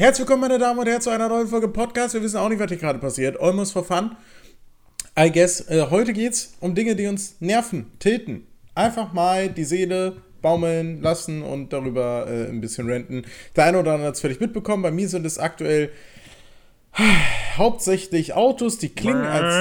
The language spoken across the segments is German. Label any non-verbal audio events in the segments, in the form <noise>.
Herzlich willkommen, meine Damen und Herren, zu einer neuen Folge Podcast. Wir wissen auch nicht, was hier gerade passiert. Almost for fun. I guess. Äh, heute geht's um Dinge, die uns nerven, tilten. Einfach mal die Seele baumeln lassen und darüber äh, ein bisschen renten. Der eine oder andere hat es völlig mitbekommen. Bei mir sind es aktuell hauptsächlich Autos, die klingen als.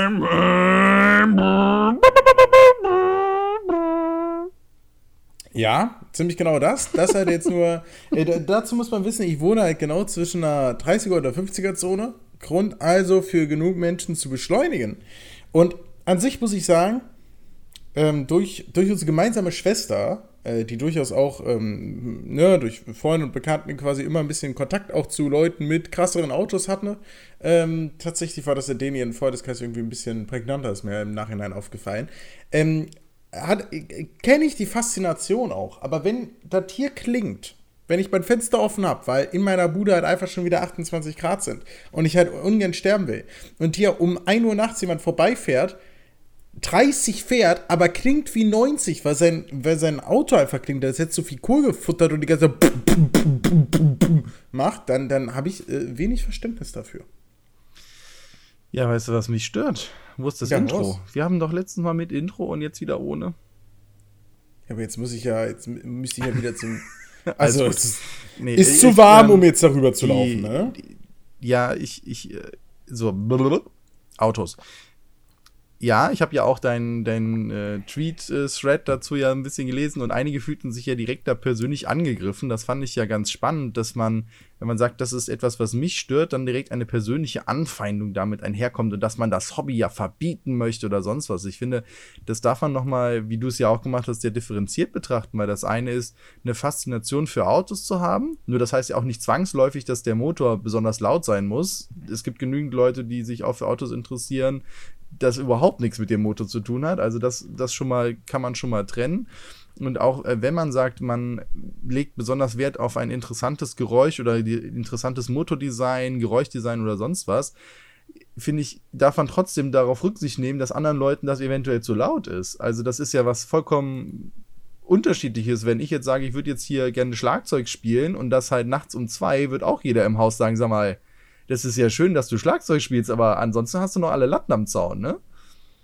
Ja, ziemlich genau das. Das halt jetzt nur. <laughs> Äh, dazu muss man wissen, ich wohne halt genau zwischen einer 30er oder 50er Zone. Grund also für genug Menschen zu beschleunigen. Und an sich muss ich sagen, ähm, durch, durch unsere gemeinsame Schwester, äh, die durchaus auch ähm, ne, durch Freunde und Bekannten quasi immer ein bisschen Kontakt auch zu Leuten mit krasseren Autos hatte, ähm, tatsächlich war das der Deni in Freundeskreis irgendwie ein bisschen prägnanter, ist mir im Nachhinein aufgefallen. Kenne ich die Faszination auch. Aber wenn das Tier klingt, wenn ich mein Fenster offen habe, weil in meiner Bude halt einfach schon wieder 28 Grad sind und ich halt ungern sterben will und hier um 1 Uhr nachts jemand vorbeifährt, 30 fährt, aber klingt wie 90, weil sein, weil sein Auto einfach klingt, als hätte so viel Kohl gefuttert und die ganze macht, dann, dann habe ich äh, wenig Verständnis dafür. Ja, weißt du, was mich stört? Wo ist das ja, Intro? Raus. Wir haben doch letztens mal mit Intro und jetzt wieder ohne. Ja, aber jetzt muss ich ja, jetzt müsste ich ja wieder zum. <laughs> Also, es ist, nee, ist ich, zu warm, ähm, um jetzt darüber zu laufen, ne? Ja, ich, ich, äh, so, Autos ja, ich habe ja auch deinen dein, äh, Tweet-Thread dazu ja ein bisschen gelesen und einige fühlten sich ja direkt da persönlich angegriffen. Das fand ich ja ganz spannend, dass man, wenn man sagt, das ist etwas, was mich stört, dann direkt eine persönliche Anfeindung damit einherkommt und dass man das Hobby ja verbieten möchte oder sonst was. Ich finde, das darf man nochmal, wie du es ja auch gemacht hast, sehr differenziert betrachten, weil das eine ist, eine Faszination für Autos zu haben. Nur das heißt ja auch nicht zwangsläufig, dass der Motor besonders laut sein muss. Es gibt genügend Leute, die sich auch für Autos interessieren, das überhaupt nichts mit dem Motor zu tun hat. Also das, das schon mal kann man schon mal trennen. Und auch äh, wenn man sagt, man legt besonders Wert auf ein interessantes Geräusch oder die, interessantes Motordesign, Geräuschdesign oder sonst was, finde ich, darf man trotzdem darauf Rücksicht nehmen, dass anderen Leuten das eventuell zu laut ist. Also das ist ja was vollkommen unterschiedliches. Wenn ich jetzt sage, ich würde jetzt hier gerne Schlagzeug spielen und das halt nachts um zwei, wird auch jeder im Haus sagen, sag mal, das ist ja schön, dass du Schlagzeug spielst, aber ansonsten hast du noch alle Latten am Zaun, ne?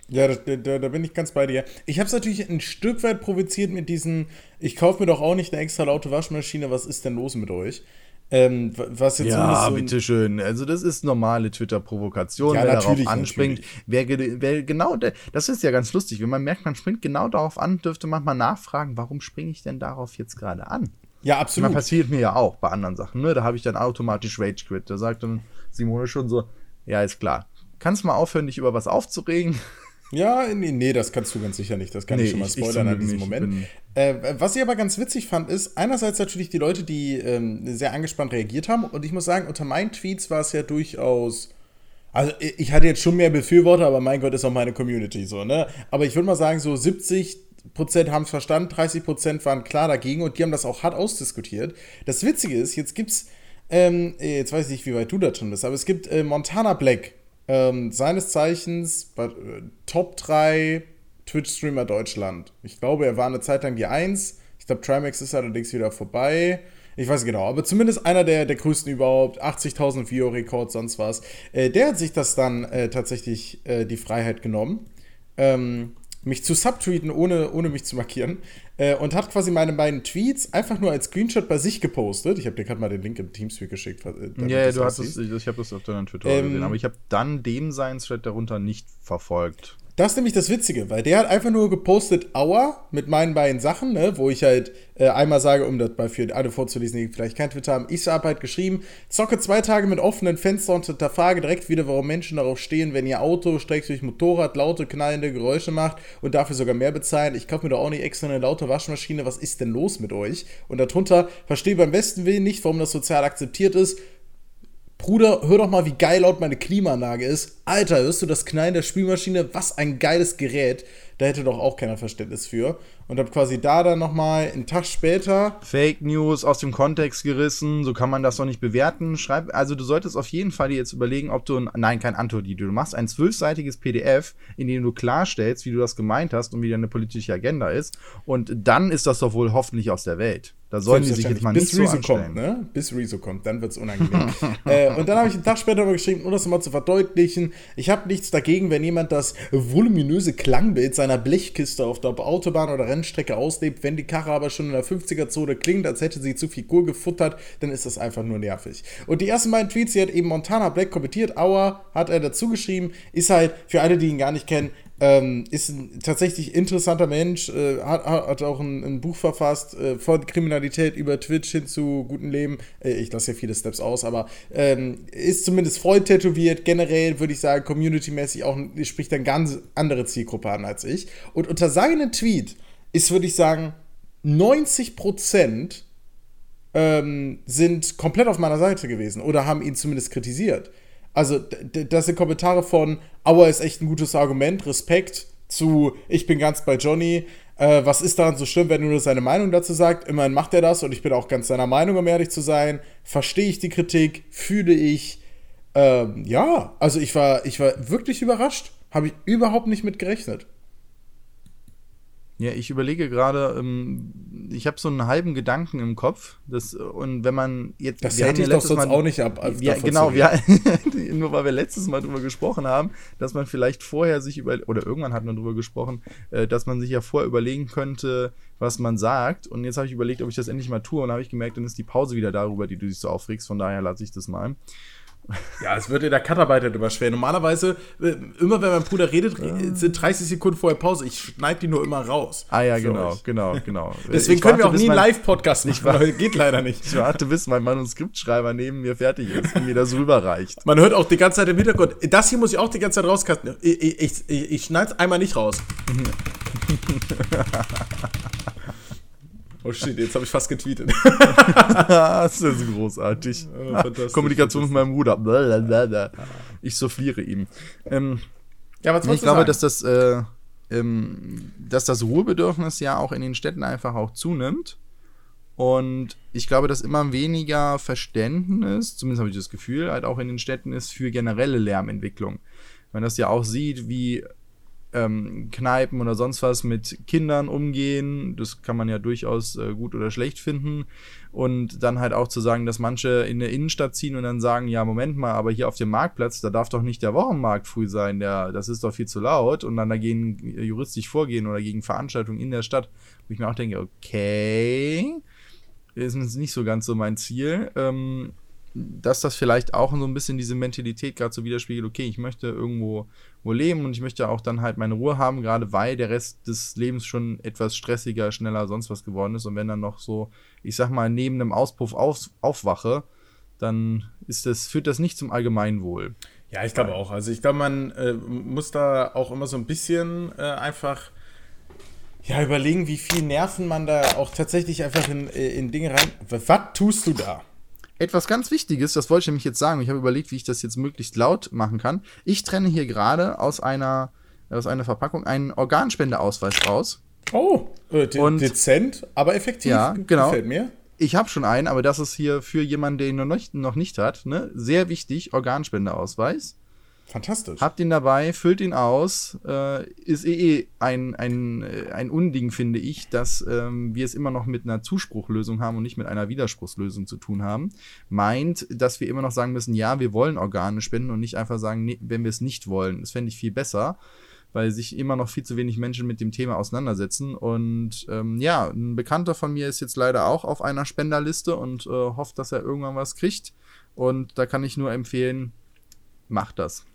Ja, da, da, da bin ich ganz bei dir. Ich habe es natürlich ein Stück weit provoziert mit diesen, ich kaufe mir doch auch nicht eine extra laute Waschmaschine, was ist denn los mit euch? Ähm, was jetzt ja, so bitteschön. Also, das ist normale Twitter-Provokation, ja, wer darauf anspringt. Wer, wer, genau, das ist ja ganz lustig. Wenn man merkt, man springt genau darauf an, dürfte man mal nachfragen, warum springe ich denn darauf jetzt gerade an? Ja, absolut. Das passiert mir ja auch bei anderen Sachen. Ne? Da habe ich dann automatisch Rage Quit. Da sagt dann Simone schon so: Ja, ist klar. Kannst du mal aufhören, dich über was aufzuregen? Ja, nee, nee, das kannst du ganz sicher nicht. Das kann nee, ich schon mal spoilern an diesem Moment. Äh, was ich aber ganz witzig fand, ist einerseits natürlich die Leute, die ähm, sehr angespannt reagiert haben. Und ich muss sagen, unter meinen Tweets war es ja durchaus. Also ich hatte jetzt schon mehr Befürworter, aber mein Gott, ist auch meine Community so, ne? Aber ich würde mal sagen, so 70 Prozent haben es verstanden, 30 Prozent waren klar dagegen und die haben das auch hart ausdiskutiert. Das Witzige ist, jetzt gibt's, ähm, jetzt weiß ich nicht, wie weit du da schon bist, aber es gibt äh, Montana Black, ähm, seines Zeichens äh, Top 3 Twitch-Streamer Deutschland. Ich glaube, er war eine Zeit lang die 1. Ich glaube, Trimax ist allerdings wieder vorbei. Ich weiß genau, aber zumindest einer der, der größten überhaupt, 80.000 View-Rekord, sonst was. Äh, der hat sich das dann äh, tatsächlich äh, die Freiheit genommen. Ähm, mich zu subtweeten, ohne, ohne mich zu markieren. Äh, und hat quasi meine beiden Tweets einfach nur als Screenshot bei sich gepostet. Ich habe dir gerade mal den Link im Teamspeak geschickt. Äh, ja, ja du hast es, ich, ich habe das auf deinem Twitter ähm, gesehen, aber ich habe dann dem seinen Thread darunter nicht verfolgt. Das ist nämlich das Witzige, weil der hat einfach nur gepostet Aua mit meinen beiden Sachen, ne, wo ich halt äh, einmal sage, um das bei für alle vorzulesen, die vielleicht kein Twitter haben, ich habe halt geschrieben, zocke zwei Tage mit offenen Fenstern und hinterfrage direkt wieder, warum Menschen darauf stehen, wenn ihr Auto, streckt durch Motorrad, laute, knallende Geräusche macht und dafür sogar mehr bezahlen. Ich kaufe mir doch auch nicht extra eine laute Waschmaschine, was ist denn los mit euch? Und darunter verstehe beim besten Willen nicht, warum das sozial akzeptiert ist Bruder, hör doch mal, wie geil laut meine Klimaanlage ist. Alter, hörst du das Knallen der Spülmaschine? Was ein geiles Gerät. Da hätte doch auch keiner Verständnis für. Und habe quasi da dann nochmal einen Tag später. Fake News aus dem Kontext gerissen, so kann man das doch nicht bewerten. Schreib, also du solltest auf jeden Fall dir jetzt überlegen, ob du, nein, kein Antwort, du machst ein zwölfseitiges PDF, in dem du klarstellst, wie du das gemeint hast und wie deine politische Agenda ist. Und dann ist das doch wohl hoffentlich aus der Welt. Da sollen die sich jetzt mal bis nicht Rezo so kommt, ne? Bis Rezo kommt, dann wird es unangenehm. <laughs> äh, und dann habe ich einen Tag später geschrieben, um das nochmal zu verdeutlichen, ich habe nichts dagegen, wenn jemand das voluminöse Klangbild seiner Blechkiste auf der Autobahn oder Rennstrecke auslebt. Wenn die Karre aber schon in der 50er-Zone klingt, als hätte sie zu viel Kohl gefuttert, dann ist das einfach nur nervig. Und die ersten beiden Tweets, die hat eben Montana Black kommentiert, Aua, hat er dazu geschrieben, ist halt, für alle, die ihn gar nicht kennen, ähm, ist ein tatsächlich interessanter Mensch, äh, hat, hat, auch ein, ein Buch verfasst, äh, von Kriminalität über Twitch hin zu gutem Leben. Äh, ich lasse ja viele Steps aus, aber ähm, ist zumindest voll tätowiert. Generell würde ich sagen, community-mäßig auch spricht eine ganz andere Zielgruppe an als ich. Und unter seinem Tweet ist, würde ich sagen, 90 Prozent ähm, sind komplett auf meiner Seite gewesen oder haben ihn zumindest kritisiert. Also, das sind Kommentare von Aua ist echt ein gutes Argument, Respekt zu Ich bin ganz bei Johnny. Äh, was ist daran so schlimm, wenn er nur seine Meinung dazu sagt? Immerhin macht er das und ich bin auch ganz seiner Meinung, um ehrlich zu sein. Verstehe ich die Kritik, fühle ich. Ähm, ja, also ich war, ich war wirklich überrascht. Habe ich überhaupt nicht mit gerechnet. Ja, ich überlege gerade, ähm, ich habe so einen halben Gedanken im Kopf. Das, und wenn man jetzt. Das hält ich doch sonst Mal, auch nicht ab. Also ja, genau, ja, <laughs> nur weil wir letztes Mal drüber gesprochen haben, dass man vielleicht vorher sich über. Oder irgendwann hat man drüber gesprochen, äh, dass man sich ja vorher überlegen könnte, was man sagt. Und jetzt habe ich überlegt, ob ich das endlich mal tue. Und habe ich gemerkt, dann ist die Pause wieder darüber, die du dich so aufregst. Von daher lasse ich das mal. Ja, es wird in der Cutarbeit halt immer schwer. Normalerweise, äh, immer wenn mein Bruder redet, sind 30 Sekunden vorher Pause. Ich schneide die nur immer raus. Ah ja, genau, euch. genau, genau. <laughs> Deswegen ich können wir auch nie einen Live-Podcast nicht machen. <laughs> Geht leider nicht. Ich warte, bis mein Manuskriptschreiber neben mir fertig ist und mir das <laughs> rüberreicht. Man hört auch die ganze Zeit im Hintergrund. Das hier muss ich auch die ganze Zeit rauskasten. Ich, ich, ich, ich schneide es einmal nicht raus. Oh shit, jetzt habe ich fast getweetet. <laughs> das ist großartig. Oh, Kommunikation mit meinem Bruder. Ich souffliere ihm. Ähm, ja, was Ich glaube, sagen? dass das, äh, ähm, dass das Ruhebedürfnis ja auch in den Städten einfach auch zunimmt. Und ich glaube, dass immer weniger Verständnis, zumindest habe ich das Gefühl, halt auch in den Städten ist für generelle Lärmentwicklung. Man das ja auch sieht, wie ähm, Kneipen oder sonst was mit Kindern umgehen. Das kann man ja durchaus äh, gut oder schlecht finden. Und dann halt auch zu sagen, dass manche in der Innenstadt ziehen und dann sagen, ja, Moment mal, aber hier auf dem Marktplatz, da darf doch nicht der Wochenmarkt früh sein, der, das ist doch viel zu laut. Und dann dagegen juristisch vorgehen oder gegen Veranstaltungen in der Stadt, wo ich mir auch denke, okay, ist nicht so ganz so mein Ziel. Ähm, dass das vielleicht auch so ein bisschen diese Mentalität gerade so widerspiegelt, okay, ich möchte irgendwo wo leben und ich möchte auch dann halt meine Ruhe haben, gerade weil der Rest des Lebens schon etwas stressiger, schneller, sonst was geworden ist. Und wenn dann noch so, ich sag mal, neben einem Auspuff auf, aufwache, dann ist das, führt das nicht zum Allgemeinwohl. Ja, ich glaube auch. Also ich glaube, man äh, muss da auch immer so ein bisschen äh, einfach ja, überlegen, wie viel Nerven man da auch tatsächlich einfach in, äh, in Dinge rein. Was tust du da? Etwas ganz Wichtiges, das wollte ich nämlich jetzt sagen. Ich habe überlegt, wie ich das jetzt möglichst laut machen kann. Ich trenne hier gerade aus einer, aus einer Verpackung einen Organspendeausweis raus. Oh, äh, de Und, dezent, aber effektiv. Ja, genau. Gefällt mir. Ich habe schon einen, aber das ist hier für jemanden, der ihn noch nicht, noch nicht hat, ne? sehr wichtig, Organspendeausweis. Fantastisch. Habt ihn dabei, füllt ihn aus. Äh, ist eh, eh ein, ein, äh, ein Unding, finde ich, dass ähm, wir es immer noch mit einer Zuspruchlösung haben und nicht mit einer Widerspruchslösung zu tun haben. Meint, dass wir immer noch sagen müssen, ja, wir wollen Organe spenden und nicht einfach sagen, nee, wenn wir es nicht wollen. Das fände ich viel besser, weil sich immer noch viel zu wenig Menschen mit dem Thema auseinandersetzen. Und ähm, ja, ein Bekannter von mir ist jetzt leider auch auf einer Spenderliste und äh, hofft, dass er irgendwann was kriegt. Und da kann ich nur empfehlen, macht das.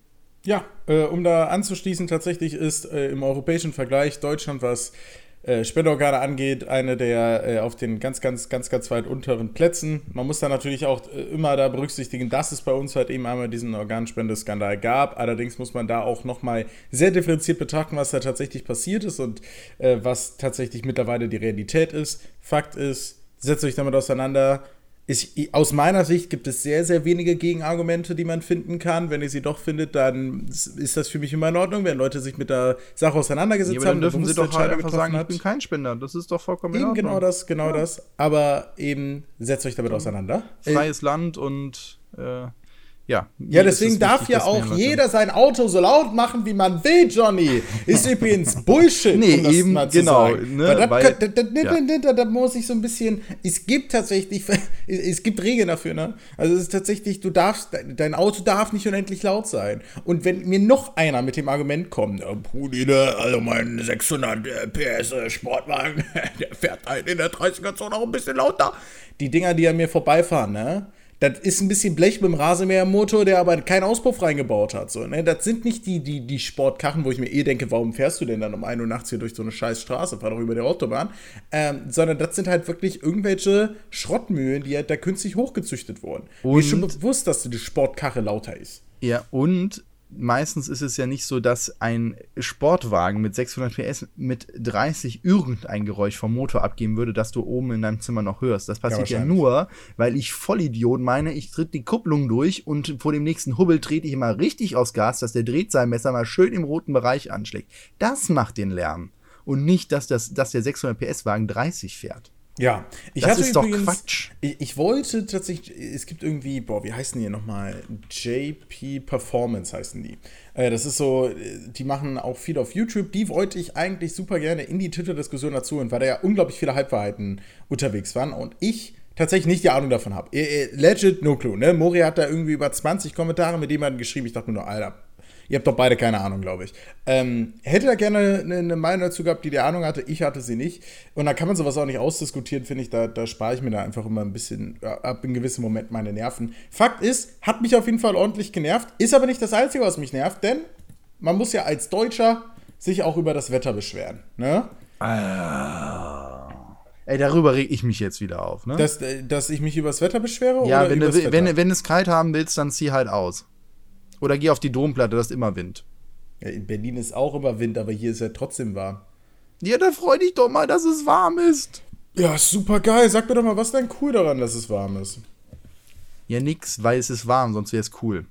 Ja, äh, um da anzuschließen, tatsächlich ist äh, im europäischen Vergleich Deutschland, was äh, Spenderorgane angeht, eine der äh, auf den ganz, ganz, ganz, ganz weit unteren Plätzen. Man muss da natürlich auch äh, immer da berücksichtigen, dass es bei uns halt eben einmal diesen Organspendeskandal gab. Allerdings muss man da auch nochmal sehr differenziert betrachten, was da tatsächlich passiert ist und äh, was tatsächlich mittlerweile die Realität ist. Fakt ist, setzt euch damit auseinander Ich, aus meiner Sicht gibt es sehr, sehr wenige Gegenargumente, die man finden kann. Wenn ihr sie doch findet, dann ist das für mich immer in Ordnung, wenn Leute sich mit der Sache auseinandergesetzt ja, aber haben. Dann dürfen sie doch halt einfach sagen, hat. ich bin kein Spender. Das ist doch vollkommen eben in Ordnung. Genau das, genau ja. das. Aber eben setzt euch damit auseinander. Freies Land und äh, ja. Ja, deswegen darf ja auch jeder sein Auto so laut machen, wie man will, Johnny. Ist übrigens <laughs> Bullshit. nee, um eben, genau. Ne, weil, da, da, da, muss ich so ein bisschen. Es gibt tatsächlich, <laughs> es gibt Regeln dafür, ne? Also es ist tatsächlich, du darfst, dein Auto darf nicht unendlich laut sein. Und wenn mir noch einer mit dem Argument kommt, Pudi, ne, also mein 600 äh, PS äh, Sportwagen, <laughs> der fährt einen in der 30er-Zone auch ein bisschen lauter. Die Dinger, die an mir vorbeifahren, ne? Das ist ein bisschen Blech mit dem Rasenmähermotor, der aber keinen Auspuff reingebaut hat. So, ne? Das sind nicht die, die, die Sportkarren, wo ich mir eh denke, warum fährst du denn dann um 1 Uhr nachts hier durch so eine scheiß Straße, fahr doch über der Autobahn. Ähm, sondern das sind halt wirklich irgendwelche Schrottmühlen, die halt da künstlich hochgezüchtet wurden. Und Mir ist schon bewusst, dass die Sportkarre lauter ist. Ja, und meistens ist es ja nicht so, dass ein Sportwagen mit 600 PS mit 30 irgendein Geräusch vom Motor abgeben würde, dass du oben in deinem Zimmer noch hörst. Das passiert ja, ja nur, weil ich Vollidiot meine, ich tritt die Kupplung durch und vor dem nächsten Hubbel trete ich immer richtig aufs Gas, dass der Drehzahlmesser mal schön im roten Bereich anschlägt. Das macht den Lärm. Und nicht, dass, das, dass der 600 PS Wagen 30 fährt. Ja, ich das ist übrigens, doch Quatsch. Ich, ich, wollte tatsächlich, es gibt irgendwie, boah, wie heißen die nochmal? JP Performance heißen die. Äh, das ist so, die machen auch viel auf YouTube. Die wollte ich eigentlich super gerne in die Twitter-Diskussion dazu und weil da ja unglaublich viele Halbwahrheiten unterwegs waren und ich tatsächlich nicht die Ahnung davon habe. Legit, no clue, ne? Mori hat da irgendwie über 20 Kommentare mit jemandem geschrieben. Ich dachte mir nur, Alter, Ihr habt doch beide keine Ahnung, glaube ich. Ähm, hätte da gerne eine, eine, Meinung dazu gehabt, die die Ahnung hatte. Ich hatte sie nicht. Und da kann man sowas auch nicht ausdiskutieren, finde ich. Da, da spare ich mir da einfach immer ein bisschen ab in gewissen Moment meine Nerven. Fakt ist, hat mich auf jeden Fall ordentlich genervt. Ist aber nicht das Einzige, was mich nervt, denn man muss ja als Deutscher sich auch über das Wetter beschweren. Ne? Ah. Ey, darüber reg ich mich jetzt wieder auf, ne? Dass, äh, dass ich mich über das Wetter beschwere? Ja, wenn du, wenn, wenn du es kalt haben willst, dann zieh halt aus. Oder geh auf die Domplatte, da ist immer Wind. Ja, in Berlin ist auch immer Wind, aber hier ist ja trotzdem warm. Ja, dann freu dich doch mal, dass es warm ist. Ja, super geil. Sag mir doch mal, was ist denn cool daran, dass es warm ist? Ja, nix, weil es ist warm, sonst wäre es cool.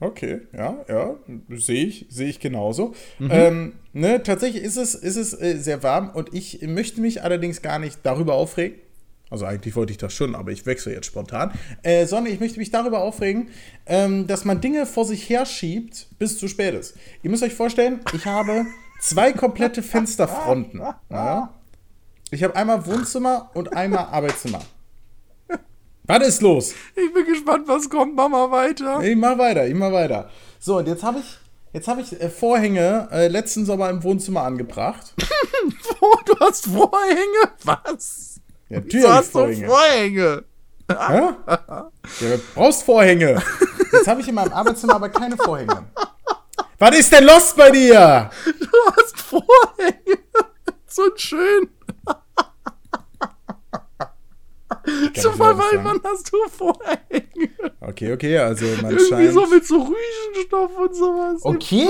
Okay, ja, ja, sehe ich, sehe ich genauso. Mhm. Ähm, ne, tatsächlich ist es, ist es äh, sehr warm und ich möchte mich allerdings gar nicht darüber aufregen, also eigentlich wollte ich das schon, aber ich wechsle jetzt spontan. Äh, sondern ich möchte mich darüber aufregen, ähm, dass man Dinge vor sich herschiebt, bis zu spät ist. Ihr müsst euch vorstellen, ich habe zwei komplette Fensterfronten. Ja? Ich habe einmal Wohnzimmer und einmal Arbeitszimmer. Was ist los? Ich bin gespannt, was kommt. Mach mal weiter. Ich mach weiter, ich mach weiter. So, und jetzt habe ich, jetzt hab ich äh, Vorhänge äh, letzten Sommer im Wohnzimmer angebracht. <laughs> du hast Vorhänge? Was? Ja, natürlich. Du hast Vorhänge. Vorhänge. Ja, du brauchst Vorhänge. Jetzt habe ich in meinem Arbeitszimmer aber keine Vorhänge. Was ist denn los bei dir? Du hast Vorhänge. So schön. Weil wann hast du Vorhänge? Okay, okay, also man Irgendwie scheint... so mit so Rüschenstoff und sowas. Okay,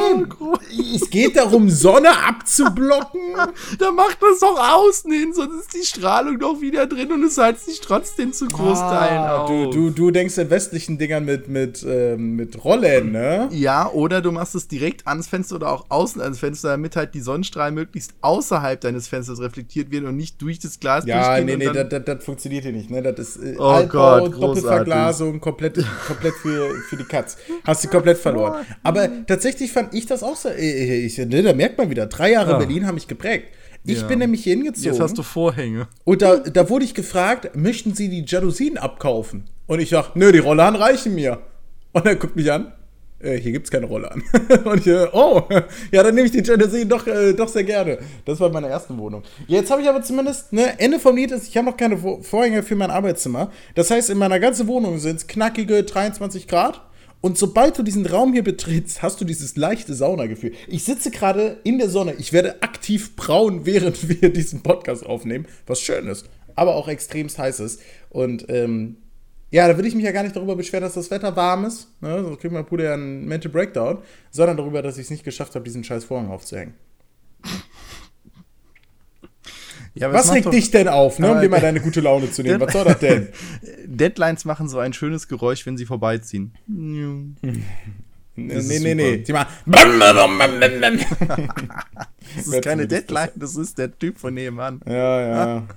es geht darum, Sonne abzublocken. <laughs> da macht das doch außen hin, sonst ist die Strahlung doch wieder drin und es heizt sich trotzdem zu Großteilen ah, Du, du, du denkst in westlichen Dingern mit, mit, äh, mit Rollen, ne? Ja, oder du machst es direkt ans Fenster oder auch außen ans Fenster, damit halt die Sonnenstrahlen möglichst außerhalb deines Fensters reflektiert werden und nicht durch das Glas Ja, nee, nee, das, funktioniert hier nicht, ne? Das ist äh, oh Altbau, Gott, Doppelverglasung, komplett komplett für, für die Katz. Hast sie komplett verloren. Aber tatsächlich fand ich das auch so. Ich, ne, da merkt man wieder, drei Jahre ja. Berlin haben mich geprägt. Ich ja. bin nämlich hier hingezogen. Jetzt hast du Vorhänge. Und da, da wurde ich gefragt, möchten Sie die Jalousien abkaufen? Und ich dachte, nö, die Rollladen reichen mir. Und er guckt mich an äh, hier gibt es keine Rolle an. <laughs> und ich, oh, ja, dann nehme ich die Genesee doch, äh, doch sehr gerne. Das war meine erste Wohnung. Jetzt habe ich aber zumindest, ne, Ende vom Lied ist, ich habe noch keine Vorhänge für mein Arbeitszimmer. Das heißt, in meiner ganzen Wohnung sind es knackige 23 Grad. Und sobald du diesen Raum hier betrittst, hast du dieses leichte Saunagefühl. Ich sitze gerade in der Sonne. Ich werde aktiv braun, während <laughs> wir diesen Podcast aufnehmen, was schön ist, aber auch extremst heiß ist. Und ähm, ja, da würde ich mich ja gar nicht darüber beschweren, dass das Wetter warm ist. Ne? Sonst kriegt mein Bruder ja einen Mental Breakdown. Sondern darüber, dass ich es nicht geschafft habe, diesen scheiß Vorhang aufzuhängen. Ja, was regt dich denn auf, ne, um dir mal deine gute Laune zu nehmen? Was soll das denn? <laughs> Deadlines machen so ein schönes Geräusch, wenn sie vorbeiziehen. Nee, nee, nee, nee. Die machen. das ist keine Deadline, das ist der Typ von nebenan. Ja, ja.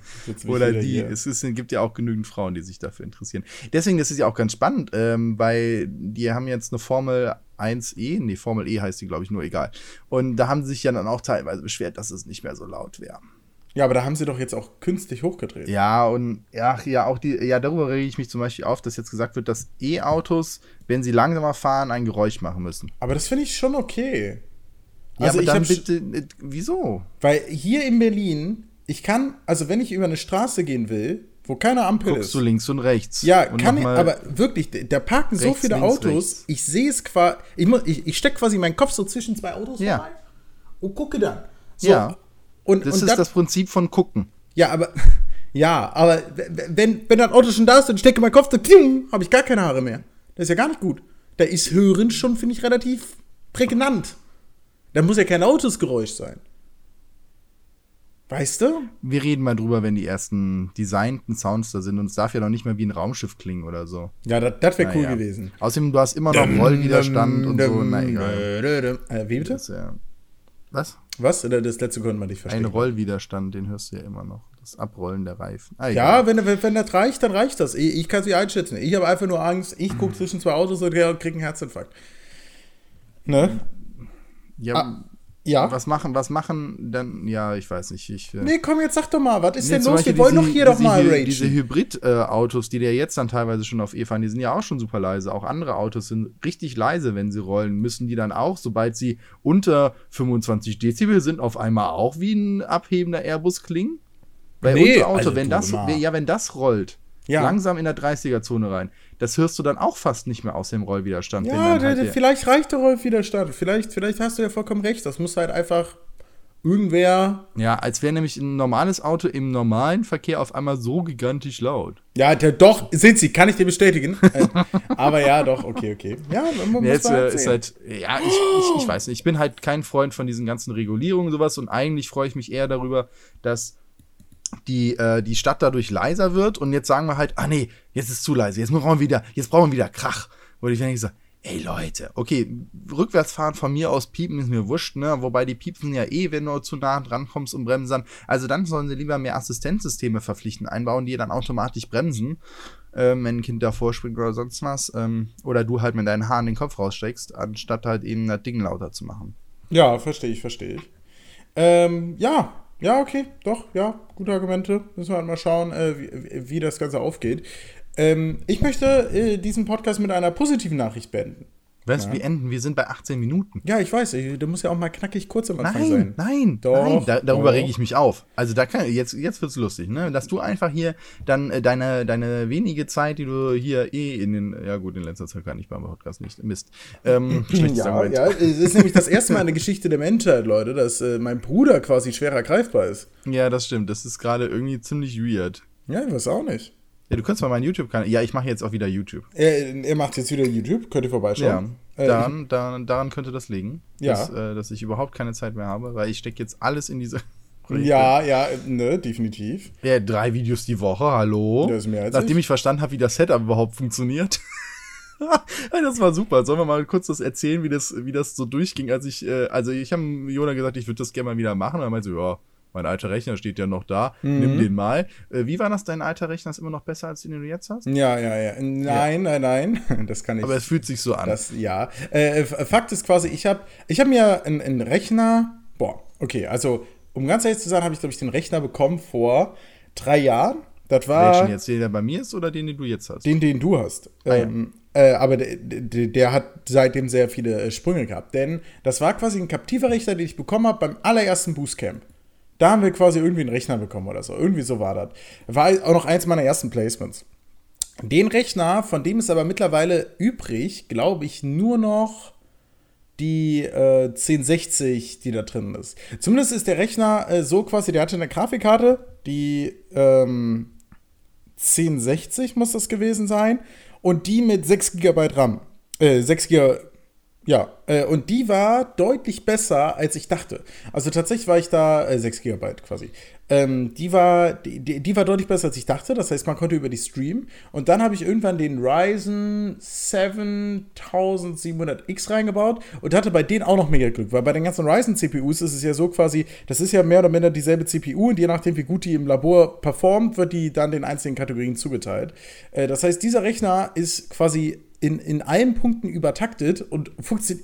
Oder die. Hier. Es ist, gibt ja auch genügend Frauen, die sich dafür interessieren. Deswegen, das ist ja auch ganz spannend, ähm, weil die haben jetzt eine Formel 1E, nee, Formel E heißt die, glaube ich, nur egal. Und da haben sie sich ja dann auch teilweise beschwert, dass es nicht mehr so laut wäre. Ja, aber da haben sie doch jetzt auch künstlich hochgedreht. Ja, und ja, ja, auch die, ja, darüber rege ich mich zum Beispiel auf, dass jetzt gesagt wird, dass E-Autos, wenn sie langsamer fahren, ein Geräusch machen müssen. Aber das finde ich schon okay. Ja, also aber ich dann bitte, äh, wieso? Weil hier in Berlin, ich kann, also wenn ich über eine Straße gehen will, wo keine Ampel Guckst ist. du links und rechts. Ja, und kann ich, aber wirklich, da parken rechts, so viele links, Autos, rechts. ich sehe es quasi, ich, ich, ich stecke quasi meinen Kopf so zwischen zwei Autos ja. vorbei und gucke dann. So, ja. Und, das und ist dann, das Prinzip von gucken. Ja, aber <laughs> ja, aber wenn, wenn das Auto schon da ist, dann stecke mein Kopf, dann habe ich gar keine Haare mehr. Das ist ja gar nicht gut. Da ist Hören schon, finde ich, relativ prägnant. Da muss ja kein Autosgeräusch sein. Weißt du? Wir reden mal drüber, wenn die ersten designten Sounds da sind und es darf ja noch nicht mal wie ein Raumschiff klingen oder so. Ja, das wäre cool gewesen. Außerdem, du hast immer noch Rollwiderstand und so. Na egal. Äh, wie bitte? Das, ja. Was? Was? Das letzte konnte man nicht verstehen. Ein Rollwiderstand, den hörst du ja immer noch. Das Abrollen der Reifen. Ah, ja, wenn, wenn, wenn das reicht, dann reicht das. Ich, ich kann es nicht einschätzen. Ich habe einfach nur Angst, ich gucke zwischen zwei Autos und kriege einen Herzinfarkt. Ne? Ja, ah, ja. Was machen, was machen dann, ja, ich weiß nicht. Ich, äh, nee, komm, jetzt sag doch mal, was ist nee, denn los? Wir wollen doch hier doch mal ragen. Diese Hybrid-Autos, die der jetzt dann teilweise schon auf E fahren, die sind ja auch schon super leise. Auch andere Autos sind richtig leise, wenn sie rollen. Müssen die dann auch, sobald sie unter 25 Dezibel sind, auf einmal auch wie ein abhebender Airbus klingen? Bei nee, unser Auto, also wenn das, ja, wenn das rollt, ja. langsam in der 30er-Zone rein. Das hörst du dann auch fast nicht mehr aus dem Rollwiderstand. Ja, der, halt vielleicht reicht der Rollwiderstand. Vielleicht, vielleicht hast du ja vollkommen recht. Das muss halt einfach irgendwer. Ja, als wäre nämlich ein normales Auto im normalen Verkehr auf einmal so gigantisch laut. Ja, der, doch, sind sie, kann ich dir bestätigen. Äh, aber ja, doch, okay, okay. Ja, man muss Jetzt, halt ist halt, ja, ich, ich, ich weiß nicht, ich bin halt kein Freund von diesen ganzen Regulierungen und sowas und eigentlich freue ich mich eher darüber, dass die, äh, die Stadt dadurch leiser wird und jetzt sagen wir halt, ah nee, jetzt ist zu leise, jetzt brauchen wir wieder, jetzt brauchen wir wieder Krach. Wo ich denke so, ey Leute, okay, rückwärtsfahren von mir aus piepen ist mir wurscht, ne? Wobei die piepsen ja eh, wenn du zu nah dran kommst und bremsen. Also dann sollen sie lieber mehr Assistenzsysteme verpflichten, einbauen, die dann automatisch bremsen, ähm, wenn ein Kind davor springt oder sonst was. Ähm, oder du halt mit deinen Haaren den Kopf raussteckst, anstatt halt eben das Ding lauter zu machen. Ja, verstehe ich, verstehe ich. Ähm, ja, ja, okay, doch, ja, gute Argumente. Müssen wir halt mal schauen, äh, wie, wie, das Ganze aufgeht. Ähm, ich möchte äh, diesen Podcast mit einer positiven Nachricht beenden. Was? Ja. Wir enden, wir sind bei 18 Minuten. Ja, ich weiß, du musst ja auch mal knackig kurz am Anfang nein, sein. Nein, doch, nein, da, darüber rege ich mich auf. Also da kann jetzt jetzt wird's lustig, ne? Dass du einfach hier dann äh, deine deine wenige Zeit, die du hier eh in den ja gut, in letzter Zeit kann ich beim Podcast nicht Mist. Ähm, <laughs> ja, ja, es ist nämlich das erste Mal in der Geschichte der Menschheit, Leute, dass äh, mein Bruder quasi schwerer greifbar ist. Ja, das stimmt. Das ist gerade irgendwie ziemlich weird. Ja, ich weiß auch nicht. Ja, du kannst mal meinen YouTube-Kanal. Ja, ich mache jetzt auch wieder YouTube. Er, er, macht jetzt wieder YouTube, könnt ihr vorbeischauen. Ja, äh, daran, ich, daran, könnte das liegen. Ja. Dass, äh, dass ich überhaupt keine Zeit mehr habe, weil ich stecke jetzt alles in diese. <laughs> Projekte. Ja, ja, ne, definitiv. Ja, drei Videos die Woche, hallo. Das ist mehr als Nachdem ich, ich verstanden habe, wie das Setup überhaupt funktioniert. <laughs> das war super. Sollen wir mal kurz das erzählen, wie das, wie das so durchging, als ich, äh, also ich habe Jona gesagt, ich würde das gerne mal wieder machen. Und er meinte so, ja, mein alter Rechner steht ja noch da, mhm. nimm den mal. Äh, wie war das, dein alter Rechner ist immer noch besser als den, den du jetzt hast? Ja, ja, ja. Nein, ja. nein, nein, <laughs> das kann ich. Aber es fühlt sich so an. Das, ja. Äh, Fakt ist quasi, ich habe ich hab mir einen, einen Rechner, boah, okay, also um ganz ehrlich zu sein, habe ich, glaube ich, den Rechner bekommen vor drei Jahren. Das war. Welchen jetzt, den der bei mir ist oder den, den du jetzt hast? Den, den du hast. Ah, ja. ähm, äh, aber der, der, der, hat seitdem sehr viele äh, Sprünge gehabt. Denn das war quasi ein kaptiver Rechner, den ich bekommen habe beim allerersten Boostcamp. Da haben wir quasi irgendwie einen Rechner bekommen oder so. Irgendwie so war das. War auch noch eins meiner ersten Placements. Den Rechner, von dem ist aber mittlerweile übrig, glaube ich, nur noch die äh, 1060, die da drin ist. Zumindest ist der Rechner äh, so quasi, der hatte eine Grafikkarte, die ähm, 1060 muss das gewesen sein, und die mit 6 GB RAM. Äh, 6 GB Ja, äh, und die war deutlich besser, als ich dachte. Also tatsächlich war ich da, äh, 6 GB quasi. Ähm, die, war, die, die war deutlich besser, als ich dachte. Das heißt, man konnte über die streamen. Und dann habe ich irgendwann den Ryzen 7700X reingebaut und hatte bei denen auch noch mega Glück. Weil bei den ganzen Ryzen-CPUs ist es ja so quasi, das ist ja mehr oder minder dieselbe CPU und je nachdem, wie gut die im Labor performt, wird die dann den einzelnen Kategorien zugeteilt. Äh, das heißt, dieser Rechner ist quasi in, in allen Punkten übertaktet und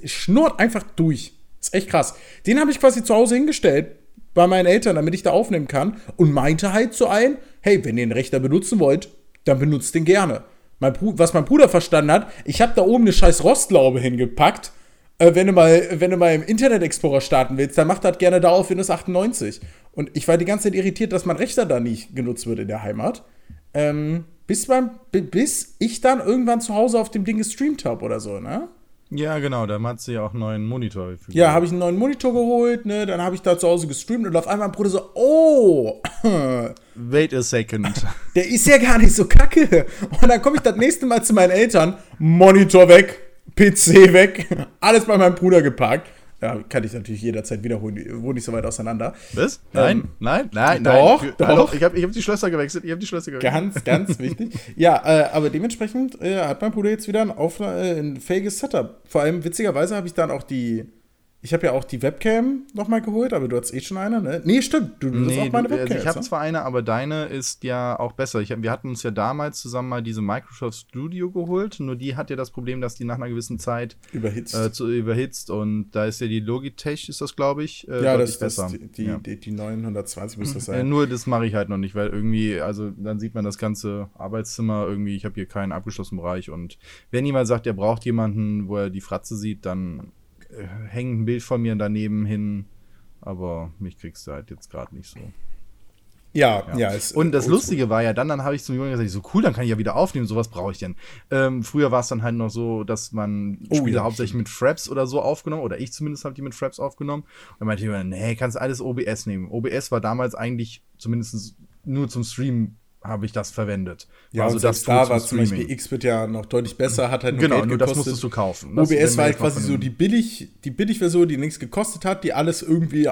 schnurrt einfach durch. Ist echt krass. Den habe ich quasi zu Hause hingestellt bei meinen Eltern, damit ich da aufnehmen kann und meinte halt zu allen, hey, wenn ihr den Rechner benutzen wollt, dann benutzt den gerne. Mein was mein Bruder verstanden hat, ich habe da oben eine scheiß Rostlaube hingepackt. Äh, wenn, du mal, wenn du mal im Internet Explorer starten willst, dann mach das gerne da auf Windows 98. Und ich war die ganze Zeit irritiert, dass mein Rechner da nicht genutzt wird in der Heimat. Ähm, bis, beim, bis ich dann irgendwann zu Hause auf dem Ding gestreamt habe oder so, ne? Ja, genau, da hat sie ja auch einen neuen Monitor. Ja, habe ich einen neuen Monitor geholt, ne? Dann habe ich da zu Hause gestreamt und auf einmal mein Bruder so, oh! <laughs> Wait a second. <laughs> Der ist ja gar nicht so kacke. Und dann komme ich das nächste Mal zu meinen Eltern, Monitor weg, PC weg, <laughs> alles bei meinem Bruder geparkt. Ja, kann ich natürlich jederzeit wiederholen. Wohne nicht so weit auseinander. Was? Nein, ähm, nein, nein, doch, nein. Doch, Hallo, ich habe ich hab die Schlösser gewechselt. Ich habe die Schlösser gewechselt. Ganz, ganz <laughs> wichtig. Ja, äh, aber dementsprechend äh, hat mein Bruder jetzt wieder ein, auf, äh, ein fähiges Setup. Vor allem, witzigerweise habe ich dann auch die ich habe ja auch die Webcam nochmal geholt, aber du hast eh schon eine, ne? Nee, stimmt. Du nee, auch meine Webcam. Also ich habe zwar eine, aber deine ist ja auch besser. Ich, wir hatten uns ja damals zusammen mal diese Microsoft Studio geholt. Nur die hat ja das Problem, dass die nach einer gewissen Zeit überhitzt. Äh, zu, überhitzt. Und da ist ja die Logitech, ist das, glaube ich. Äh, ja, das ist besser. Die, die, ja. die, die 920 müsste das sein. Ja, nur das mache ich halt noch nicht, weil irgendwie, also dann sieht man das ganze Arbeitszimmer irgendwie. Ich habe hier keinen abgeschlossenen Bereich. Und wenn jemand sagt, er braucht jemanden, wo er die Fratze sieht, dann äh, hängt ein Bild von mir daneben hin, aber mich kriegst du halt jetzt gerade nicht so. Ja, ja. ja und das Lustige war ja dann, dann habe ich zum Jungen gesagt, so cool, dann kann ich ja wieder aufnehmen, sowas brauche ich denn. Ähm, früher war es dann halt noch so, dass man oh, Spiele ja. hauptsächlich mit Fraps oder so aufgenommen, oder ich zumindest habe die mit Fraps aufgenommen. Und dann meinte ich, nee, kannst alles OBS nehmen. OBS war damals eigentlich zumindest nur zum Streamen habe ich das verwendet. Ja, also das da war zum Beispiel Xbit ja noch deutlich besser, hat halt nur genau, Geld nur das musstest du kaufen. Das OBS war halt quasi so die billig, die Billig-Version, die nichts gekostet hat, die alles irgendwie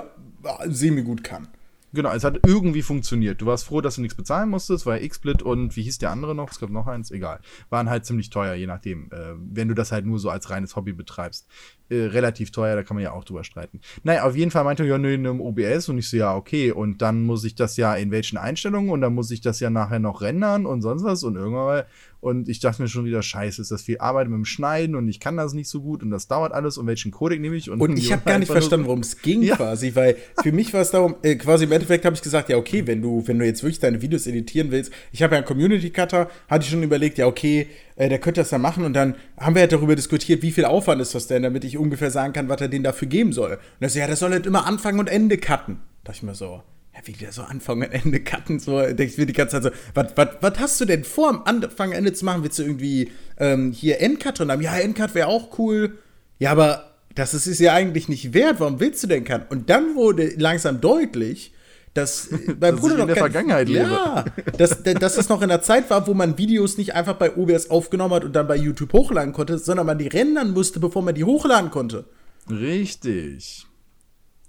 semi gut kann. Genau, es hat irgendwie funktioniert. Du warst froh, dass du nichts bezahlen musstest, weil XSplit und wie hieß der andere noch? Es gab noch eins, egal. Waren halt ziemlich teuer, je nachdem. Äh, wenn du das halt nur so als reines Hobby betreibst. Äh, relativ teuer, da kann man ja auch drüber streiten. Naja, auf jeden Fall meinte er, ja, nee, in einem OBS und ich so, ja, okay. Und dann muss ich das ja in welchen Einstellungen und dann muss ich das ja nachher noch rendern und sonst was und irgendwann mal und ich dachte mir schon wieder, scheiße, ist das viel Arbeit mit dem Schneiden und ich kann das nicht so gut und das dauert alles und welchen Codec nehme ich? Und, und <laughs> ich habe gar nicht verstanden, worum es ging ja. quasi, weil für mich war es darum, äh, quasi im Endeffekt habe ich gesagt, ja, okay, wenn du, wenn du jetzt wirklich deine Videos editieren willst, ich habe ja einen Community Cutter, hatte ich schon überlegt, ja, okay, äh, der könnte das dann machen und dann haben wir halt darüber diskutiert, wie viel Aufwand ist das denn, damit ich ungefähr sagen kann, was er den dafür geben soll. Und er so, ja, das soll halt immer Anfang und Ende cutten. Da dachte ich mir so, ja, wie der so Anfang und Ende cutten, so, denke ich mir die ganze Zeit so, was hast du denn vor, am Anfang und Ende zu machen? Willst du irgendwie ähm, hier Endcut und haben? Ja, Endcut wäre auch cool. Ja, aber das ist es ja eigentlich nicht wert. Warum willst du denn Cut? Und dann wurde langsam deutlich, dass <laughs> äh, mein Bruder noch in der Vergangenheit lebe. Ja, dass, dass das noch in der Zeit war, wo man Videos nicht einfach bei OBS aufgenommen hat und dann bei YouTube hochladen konnte, sondern man die rendern musste, bevor man die hochladen konnte. Richtig.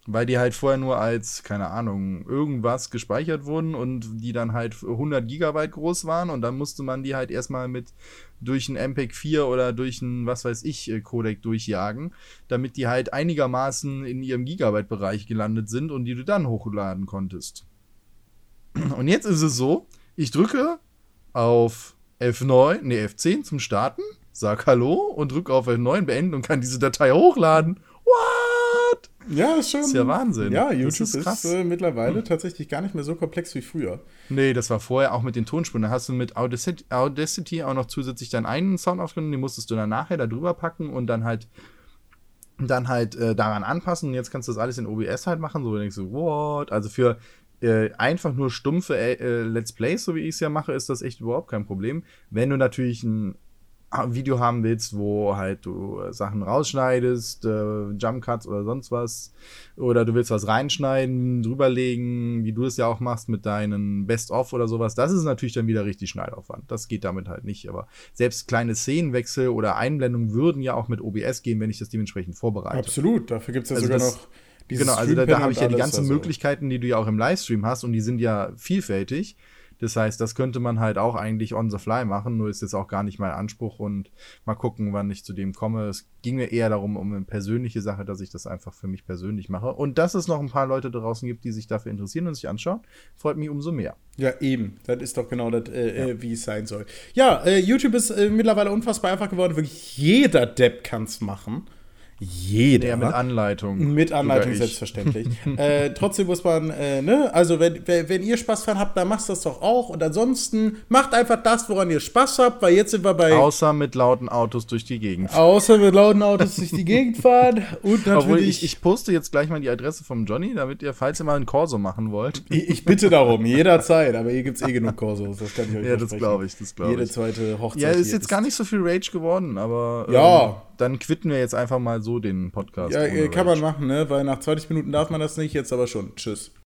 Weil die halt vorher nur als, keine Ahnung, irgendwas gespeichert wurden und die dann halt 100 Gigabyte groß waren und dann musste man die halt erstmal mit durch ein MPEG 4 oder durch ein, was weiß ich, äh, Codec durchjagen, damit die halt einigermaßen in ihrem Gigabyte-Bereich gelandet sind und die du dann hochladen konntest. Und jetzt ist es so, ich drücke auf F9, nee, F10 zum Starten, sag Hallo und drücke auf F9 beenden und kann diese Datei hochladen. What? Ja, ist schon. Das ist ja Wahnsinn. Ja, YouTube ist, ist äh, mittlerweile hm. tatsächlich gar nicht mehr so komplex wie früher. Nee, das war vorher auch mit den Tonspuren. Da hast du mit Audacity, Audacity auch noch zusätzlich deinen einen Sound aufgenommen, den musstest du dann nachher da drüber packen und dann halt dann halt äh, daran anpassen. Und jetzt kannst du das alles in OBS halt machen. So denkst du, what? Also für äh, einfach nur stumpfe äh, Let's Plays, so wie ich es ja mache, ist das echt überhaupt kein Problem. Wenn du natürlich ein Video haben willst, wo halt du äh, Sachen rausschneidest, äh, Jump Cuts oder sonst was, oder du willst was reinschneiden, drüberlegen, wie du es ja auch machst mit deinen Best-of oder sowas, das ist natürlich dann wieder richtig Schneidaufwand. Das geht damit halt nicht. Aber selbst kleine Szenenwechsel oder Einblendungen würden ja auch mit OBS gehen, wenn ich das dementsprechend vorbereite. Absolut, dafür gibt es ja also sogar das, noch. Genau, also da, da habe ich ja die ganzen also. Möglichkeiten, die du ja auch im Livestream hast und die sind ja vielfältig. Das heißt, das könnte man halt auch eigentlich on the fly machen, nur ist jetzt auch gar nicht mein Anspruch und mal gucken, wann ich zu dem komme. Es ging mir eher darum, um eine persönliche Sache, dass ich das einfach für mich persönlich mache. Und dass es noch ein paar Leute draußen gibt, die sich dafür interessieren und sich anschauen, freut mich umso mehr. Ja, eben. Das ist doch genau das, äh, ja. Äh, wie es sein soll. Ja, äh, YouTube ist äh, mittlerweile unfassbar einfach geworden. Wirklich jeder Depp kann es machen. Jeder. Ja, mit Anleitung. Mit Anleitung, selbstverständlich. <laughs> äh, trotzdem muss man, äh, ne, also wenn, wenn ihr Spaß dran habt, dann macht das doch auch. Und ansonsten macht einfach das, woran ihr Spaß habt, weil jetzt sind wir bei. Außer mit lauten Autos durch die Gegend fahren. Außer mit lauten Autos durch die Gegend fahren. Und <laughs> natürlich. Obwohl ich, ich poste jetzt gleich mal die Adresse vom Johnny, damit ihr, falls ihr mal einen Corso machen wollt. <laughs> Ich, ich bitte darum, jederzeit. Aber hier gibt es eh genug Corsos, das kann ich euch Ja, das glaube ich, das glaube ich. Jede zweite Hochzeit. Ja, ist jetzt ist gar nicht so viel Rage geworden, aber. Ja. Ähm, dann quitten wir jetzt einfach mal so den Podcast. Ja, kann man machen, ne? Weil nach 20 Minuten darf man das nicht, jetzt aber schon. Tschüss.